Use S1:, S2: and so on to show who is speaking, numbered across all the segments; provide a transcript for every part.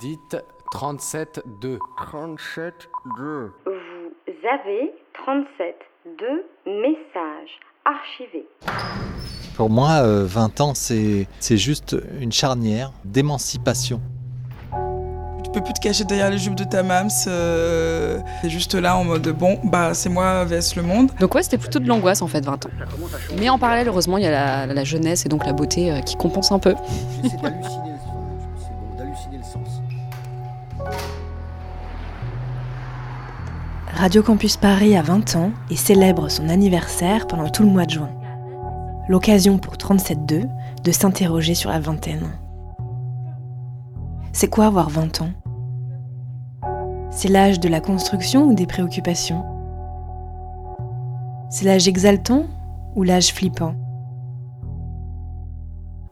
S1: Dites 37-2.
S2: 37 2.
S3: Vous avez 37 de messages archivés.
S4: Pour moi, euh, 20 ans, c'est c'est juste une charnière d'émancipation.
S5: Tu peux plus te cacher derrière les jupes de ta mams. euh, T'es juste là en mode bon, bah c'est moi vs le monde.
S6: Donc ouais, c'était plutôt de l'angoisse en fait, 20 ans. Mais en parallèle, heureusement, il y a la, la jeunesse et donc la beauté euh, qui compense un peu.
S7: Radio Campus Paris a 20 ans et célèbre son anniversaire pendant tout le mois de juin. L'occasion pour 37.2 de s'interroger sur la vingtaine. C'est quoi avoir 20 ans? C'est l'âge de la construction ou des préoccupations? C'est l'âge exaltant ou l'âge flippant?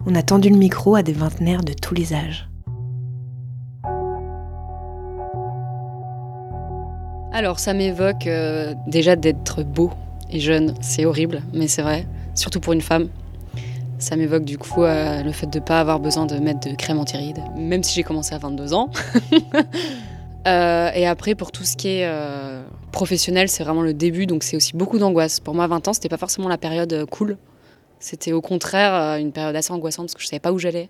S7: On a tendu le micro à des vingtenaires de tous les âges.
S6: Alors ça m'évoque euh, déjà d'être beau et jeune, c'est horrible, mais c'est vrai, surtout pour une femme. Ça m'évoque du coup euh, le fait de ne pas avoir besoin de mettre de crème anti-rides, même si j'ai commencé à 22 ans. Euh, et après, pour tout ce qui est professionnel, c'est vraiment le début, donc c'est aussi beaucoup d'angoisse. Pour moi, 20 ans, c'était pas forcément la période cool. C'était au contraire une période assez angoissante parce que je savais pas où j'allais.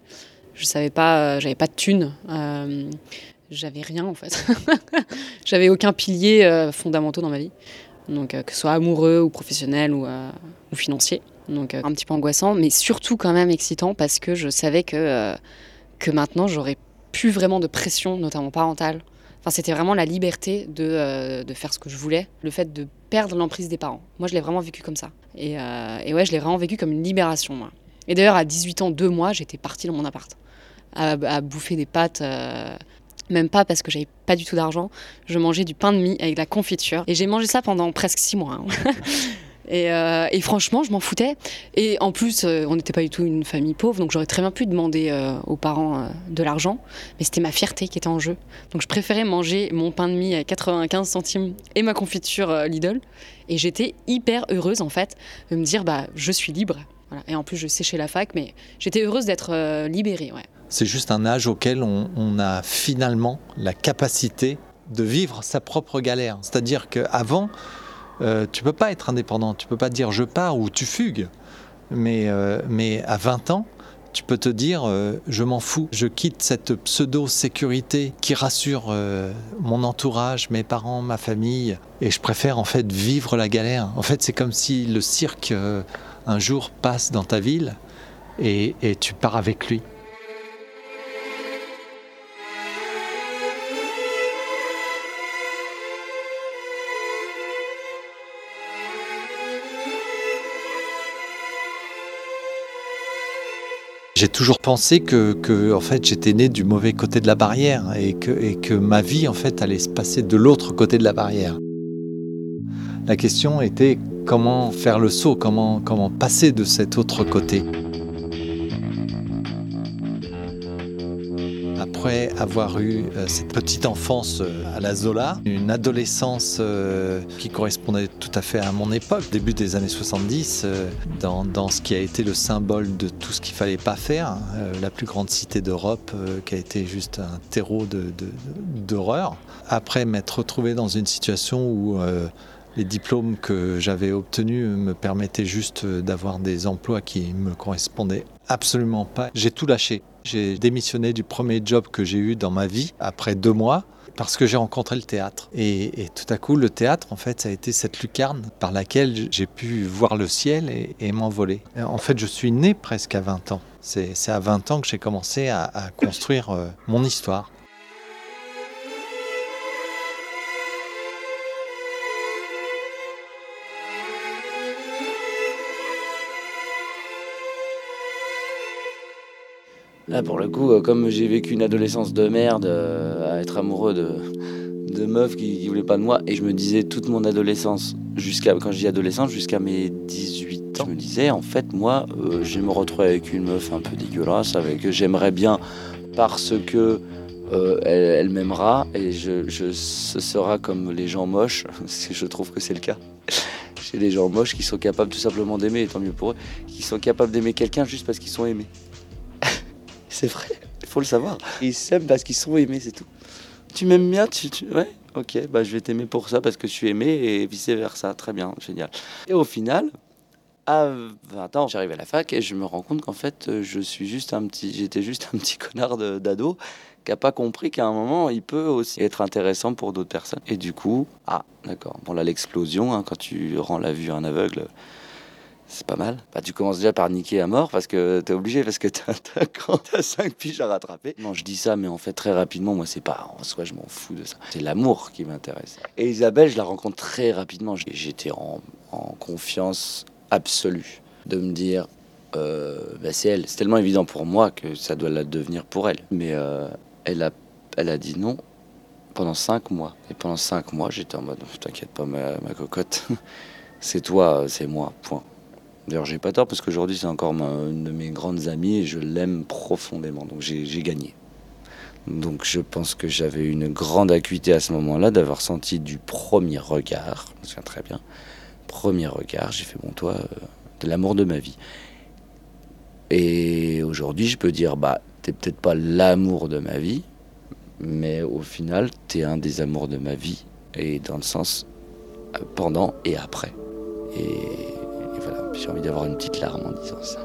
S6: Je savais pas, j'avais pas de thunes. J'avais rien en fait. j'avais aucun pilier euh, fondamentaux dans ma vie. Donc euh, que ce soit amoureux ou professionnel ou, euh, financier. Donc euh, un petit peu angoissant, mais surtout quand même excitant parce que je savais que, que maintenant j'aurais plus vraiment de pression, notamment parentale. Enfin, c'était vraiment la liberté de, de faire ce que je voulais, le fait de perdre l'emprise des parents. Moi, je l'ai vraiment vécu comme ça. Et, ouais, je l'ai vraiment vécu comme une libération, moi. Et d'ailleurs, à 18 ans, deux mois, j'étais partie dans mon appart, à, bouffer des pâtes. Même pas parce que j'avais pas du tout d'argent. Je mangeais du pain de mie avec de la confiture. Et j'ai mangé ça pendant presque six mois. hein. Et, euh, et franchement, je m'en foutais. Et en plus, euh, on n'était pas du tout une famille pauvre, donc j'aurais très bien pu demander euh, aux parents de l'argent. Mais c'était ma fierté qui était en jeu. Donc je préférais manger mon pain de mie à 95 centimes et ma confiture Lidl. Et j'étais hyper heureuse, en fait, de me dire, bah, je suis libre. Voilà. Et en plus, je séchais la fac, mais j'étais heureuse d'être libérée. Ouais.
S4: C'est juste un âge auquel on, a finalement la capacité de vivre sa propre galère. C'est-à-dire qu'avant, euh, tu peux pas être indépendant, tu peux pas dire je pars ou tu fugues. Mais, euh, mais à 20 ans, tu peux te dire euh, je m'en fous, je quitte cette pseudo-sécurité qui rassure euh, mon entourage, mes parents, ma famille, et je préfère en fait vivre la galère. En fait, c'est comme si le cirque un jour passe dans ta ville et, et tu pars avec lui. J'ai toujours pensé que, en fait, j'étais né du mauvais côté de la barrière et que, ma vie en fait allait se passer de l'autre côté de la barrière. La question était comment faire le saut, comment passer de cet autre côté. Avoir eu euh, cette petite enfance euh, à la Zola, une adolescence euh, qui correspondait tout à fait à mon époque, début des années 70, euh, dans, dans ce qui a été le symbole de tout ce qu'il fallait pas faire, la plus grande cité d'Europe qui a été juste un terreau de- de- d'horreur. Après m'être retrouvé dans une situation où les diplômes que j'avais obtenus me permettaient juste d'avoir des emplois qui me correspondaient absolument pas. J'ai tout lâché. J'ai démissionné du premier job que j'ai eu dans ma vie après deux mois parce que j'ai rencontré le théâtre. Et, tout à coup, le théâtre, en fait, ça a été cette lucarne par laquelle j'ai pu voir le ciel et, m'envoler. En fait, je suis né presque à 20 ans. C'est à 20 ans que j'ai commencé à, à construire euh, mon histoire.
S8: Pour le coup, euh, comme j'ai vécu une adolescence de merde, euh, à être amoureux de, de meufs qui, qui voulaient pas de moi, et je me disais toute mon adolescence, jusqu'à quand je dis adolescence, jusqu'à mes 18 ans, je me disais, en fait, moi, euh, je me retrouver avec une meuf un peu dégueulasse, avec que j'aimerais bien parce que elle, m'aimera, et je, ce sera comme les gens moches, je trouve que c'est le cas. Chez les gens moches qui sont capables tout simplement d'aimer, et tant mieux pour eux, qui sont capables d'aimer quelqu'un juste parce qu'ils sont aimés. C'est vrai. faut le savoir. Ils s'aiment parce qu'ils sont aimés, c'est tout. Tu m'aimes bien tu, Ouais, ok, bah, je vais t'aimer pour ça parce que je suis aimé et vice-versa. Très bien, génial. Et au final, à 20 ans, j'arrive à la fac et je me rends compte qu'en fait, je suis juste un petit, j'étais juste un petit connard d'ado qui n'a pas compris qu'à un moment, il peut aussi être intéressant pour d'autres personnes. Et du coup, ah, d'accord. Bon, là, l'explosion, hein, quand tu rends la vue à un aveugle, c'est pas mal. Bah, tu commences déjà par niquer à mort parce que t'es obligé, parce que t'as, quand t'as 5 piges à rattraper. Non, je dis ça, mais en fait, très rapidement, moi, c'est pas en soi, je m'en fous de ça. C'est l'amour qui m'intéresse. Et Isabelle, je la rencontre très rapidement. J'étais en, confiance absolue de me dire, euh, bah, c'est elle. C'est tellement évident pour moi que ça doit la devenir pour elle. Mais euh, elle, a, elle a dit non pendant 5 mois. Et pendant 5 mois, j'étais en mode, t'inquiète pas, ma cocotte, c'est toi, c'est moi, point. D'ailleurs, j'ai pas tort parce qu'aujourd'hui, c'est encore une de mes grandes amies et je l'aime profondément. Donc, j'ai gagné. Donc, je pense que j'avais une grande acuité à ce moment-là d'avoir senti du premier regard, je me souviens très bien, premier regard, j'ai fait bon, toi, euh, de l'amour de ma vie. Et aujourd'hui, je peux dire, bah, t'es peut-être pas l'amour de ma vie, mais au final, t'es un des amours de ma vie, et dans le sens euh, pendant et après. Et j'ai envie d'avoir une petite larme en disant ça.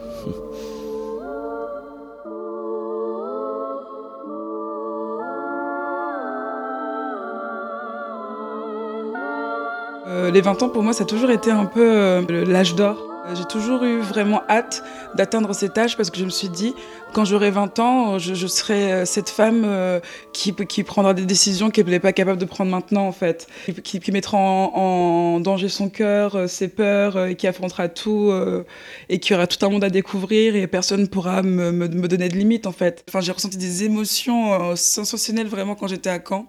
S5: Euh, les 20 ans, pour moi, ça a toujours été un peu euh, l'âge d'or. J'ai toujours eu vraiment hâte d'atteindre cet âge parce que je me suis dit, quand j'aurai 20 ans, je, je, serai euh, cette femme euh, qui, qui prendra des décisions qu'elle n'est pas capable de prendre maintenant, en fait. Qui, qui mettra en, en, danger son cœur, euh, ses peurs, et qui affrontera tout, et qui aura tout un monde à découvrir, et personne ne pourra me, me, me, donner de limites, en fait. Enfin, j'ai ressenti des émotions sensationnelles vraiment quand j'étais à Caen.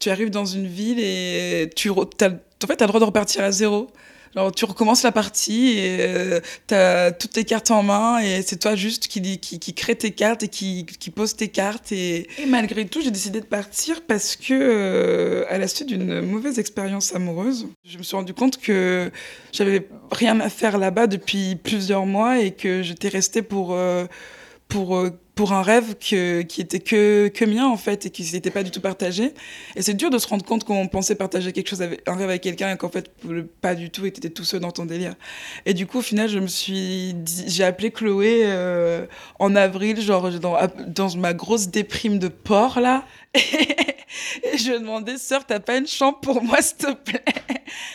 S5: Tu arrives dans une ville et tu as, en fait, as le droit de repartir à zéro. Alors, tu recommences la partie et euh, tu as toutes tes cartes en main et c'est toi juste qui, qui, crée tes cartes et qui, qui pose tes cartes. Et, malgré tout, j'ai décidé de partir parce que, euh, à la suite d'une mauvaise expérience amoureuse, je me suis rendu compte que j'avais rien à faire là-bas depuis plusieurs mois et que j'étais restée pour. Euh, pour pour un rêve que, qui était que, que mien en fait et qui n'était pas du tout partagé. Et c'est dur de se rendre compte qu'on pensait partager quelque chose, avec, un rêve avec quelqu'un et qu'en fait pas du tout et t'étais tout seul dans ton délire. Et du coup au final je me suis j'ai appelé Chloé euh, en avril genre dans, dans ma grosse déprime de porc là et je lui ai demandé, sœur, t'as pas une chambre pour moi, s'il te plaît?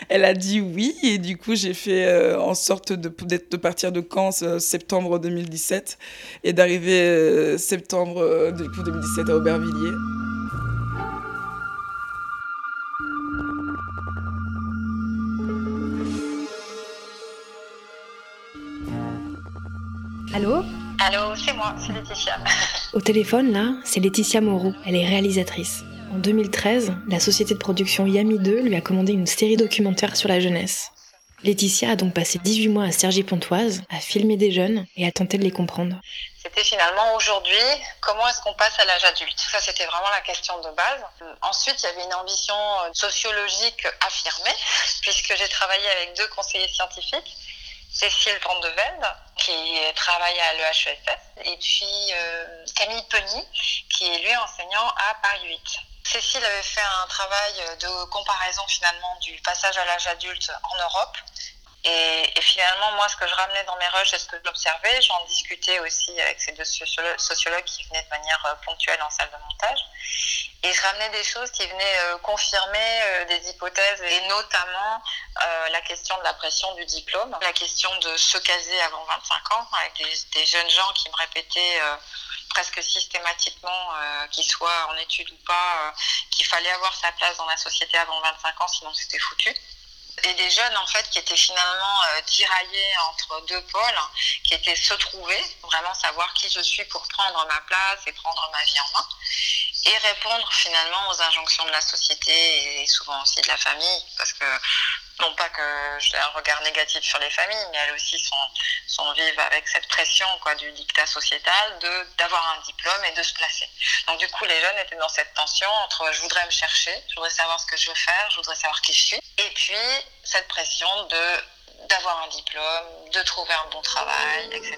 S5: Elle a dit oui, et du coup, j'ai fait euh, en sorte de, de partir de Caen euh, septembre 2017 et d'arriver euh, septembre euh, du coup, 2017 à Aubervilliers.
S7: Allô?
S9: Allô, c'est moi, c'est Laetitia.
S7: Au téléphone, là, c'est Laetitia Moreau. Elle est réalisatrice. En 2013, la société de production Yami 2 lui a commandé une série documentaire sur la jeunesse. Laetitia a donc passé 18 mois à Cergy-Pontoise, à filmer des jeunes et à tenter de les comprendre.
S9: C'était finalement aujourd'hui, comment est-ce qu'on passe à l'âge adulte? Ça, c'était vraiment la question de base. Ensuite, il y avait une ambition sociologique affirmée, puisque j'ai travaillé avec deux conseillers scientifiques Cécile Vandevelde, qui travaille à l'EHESS, et puis euh, Camille Penny, qui est lui enseignant à Paris 8. Cécile avait fait un travail de comparaison finalement du passage à l'âge adulte en Europe. Et, finalement, moi, ce que je ramenais dans mes rushs et ce que j'observais, j'en discutais aussi avec ces deux sociologues qui venaient de manière ponctuelle en salle de montage. Et je ramenais des choses qui venaient euh, confirmer euh, des hypothèses, et notamment euh, la question de la pression du diplôme, la question de se caser avant 25 ans, avec des jeunes gens qui me répétaient presque systématiquement, qu'ils soient en études ou pas, qu'il fallait avoir sa place dans la société avant 25 ans, sinon c'était foutu. Et des jeunes en fait qui étaient finalement euh, tiraillés entre deux pôles, qui étaient se trouver, vraiment savoir qui je suis pour prendre ma place et prendre ma vie en main, et répondre finalement aux injonctions de la société et souvent aussi de la famille, parce que non pas que j'ai un regard négatif sur les familles, mais elles aussi sont, sont vivent avec cette pression quoi, du dictat sociétal d'avoir un diplôme et de se placer. Donc du coup, les jeunes étaient dans cette tension entre je voudrais me chercher, je voudrais savoir ce que je veux faire, je voudrais savoir qui je suis, et puis cette pression d'avoir un diplôme, de trouver un bon travail, etc.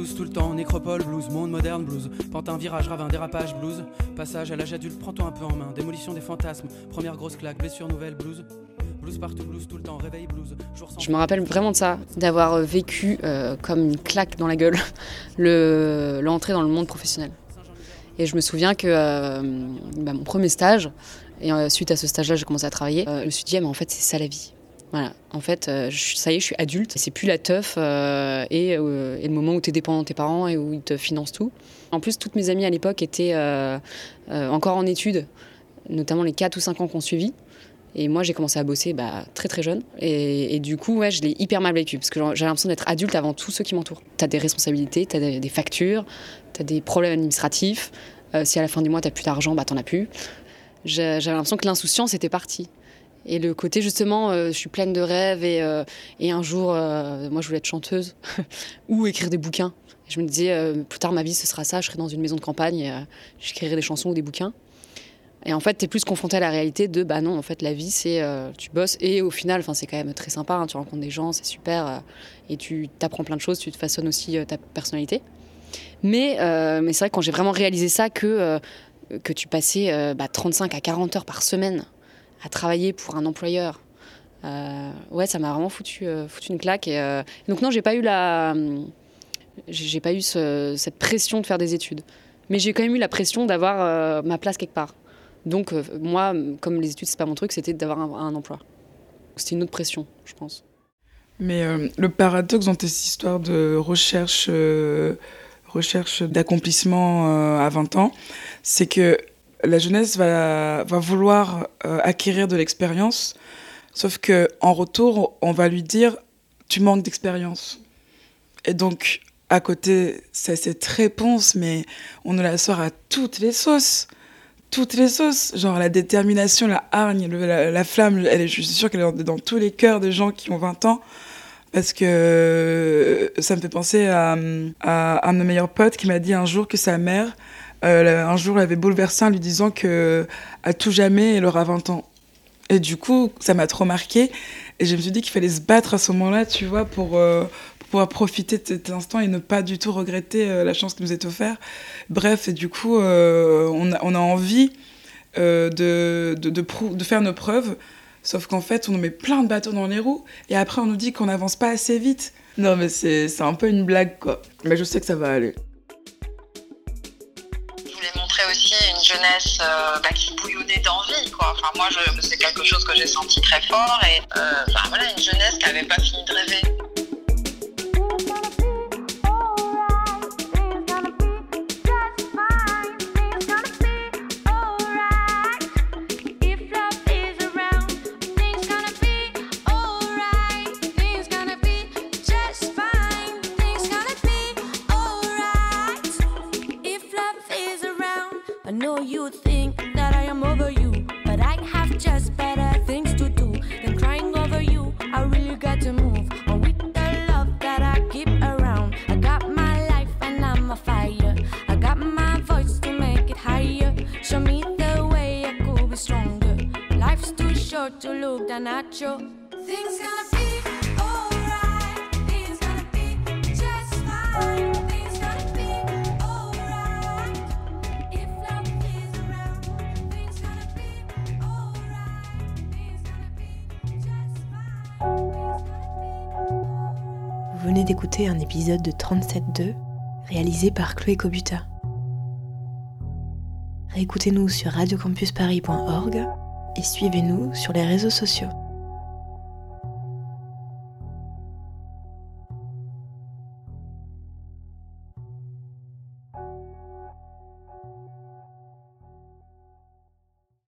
S10: Blues tout le temps, nécropole, blues, monde moderne, blues, pantin, virage, ravin, dérapage, blues, passage à l'âge adulte, prends-toi un peu en main, démolition des fantasmes, première grosse claque, blessure nouvelle, blues. Blues partout, blues tout le temps, réveil, blues. Jour sans
S6: Je me rappelle vraiment de ça, d'avoir euh, vécu euh, comme une claque dans la gueule le- l'entrée dans le monde professionnel. Et je me souviens que euh, bah, mon premier stage, et suite à ce stage-là, j'ai commencé à travailler, je me suis dit, ah, mais en fait, c'est ça la vie. Voilà, en fait, euh, ça y est, je suis adulte, c'est plus la teuf euh, et, euh, et le moment où tu es dépendant de tes parents et où ils te financent tout. En plus, toutes mes amies à l'époque étaient encore en études, notamment les 4 ou 5 ans qu'on suivi. Et moi, j'ai commencé à bosser bah, très très jeune. Et, du coup, ouais, je l'ai hyper mal vécu parce que j'ai l'impression d'être adulte avant tous ceux qui m'entourent. T'as des responsabilités, t'as des, des factures, t'as des problèmes administratifs. Si à la fin du mois, t'as plus d'argent, bah t'en as plus. J'avais l'impression que l'insouciance était partie. Et le côté justement, euh, je suis pleine de rêves et, euh, et un jour, euh, moi je voulais être chanteuse ou écrire des bouquins. Je me disais, plus tard ma vie ce sera ça, je serai dans une maison de campagne, et, j'écrirai des chansons ou des bouquins. Et en fait, tu es plus confronté à la réalité de bah non, en fait, la vie, c'est tu bosses et au final, c'est quand même très sympa. hein, tu rencontres des gens, c'est super et tu t'apprends plein de choses, tu te façonnes aussi ta personnalité. Mais, mais c'est vrai quand j'ai vraiment réalisé ça, que, que tu passais euh, bah, 35 à 40 heures par semaine à travailler pour un employeur, euh, ouais, ça m'a vraiment foutu, euh, une claque. Euh, donc non, j'ai pas eu la, j'ai j'ai pas eu ce- cette pression de faire des études, mais j'ai quand même eu la pression d'avoir euh, ma place quelque part. Donc euh, moi, comme les études c'est pas mon truc, c'était d'avoir un, un emploi. C'était une autre pression, je pense.
S5: Mais euh, le paradoxe dans tes histoires de recherche, euh, recherche d'accomplissement euh, à 20 ans, c'est que la jeunesse va, vouloir euh, acquérir de l'expérience, sauf que en retour, on va lui dire tu manques d'expérience. Et donc, à côté, c'est cette réponse, mais on nous la sort à toutes les sauces. Toutes les sauces. Genre la détermination, la hargne, la, la flamme, elle est, je suis sûre qu'elle est dans, tous les cœurs des gens qui ont 20 ans. Parce que ça me fait penser à, à un de mes meilleurs potes qui m'a dit un jour que sa mère, euh, un jour, l'avait bouleversé en lui disant que à tout jamais, elle aura 20 ans. Et du coup, ça m'a trop marqué. Et je me suis dit qu'il fallait se battre à ce moment-là, tu vois, pour, euh, pouvoir profiter de cet instant et ne pas du tout regretter euh, la chance qui nous est offerte. Bref, et du coup, on, a, envie de, de, faire nos preuves. Sauf qu'en fait, on nous met plein de bâtons dans les roues. Et après, on nous dit qu'on n'avance pas assez vite. Non, mais c'est un peu une blague, quoi. Mais je sais que ça va aller.
S9: Jeunesse euh, bah, qui bouillonnait d'envie. Enfin, moi, c'est quelque chose que j'ai senti très fort et, euh, voilà, une jeunesse qui n'avait pas fini de rêver.
S11: To look down at you. Things gonna be alright. Things gonna be just fine. Things gonna be alright. If love is around, things gonna be alright. Things gonna be just fine.
S7: Vous venez d'écouter un épisode de 37.2 réalisé par Chloé Cobuta. Réécoutez-nous sur radiocampusparis.org et suivez-nous sur les réseaux sociaux.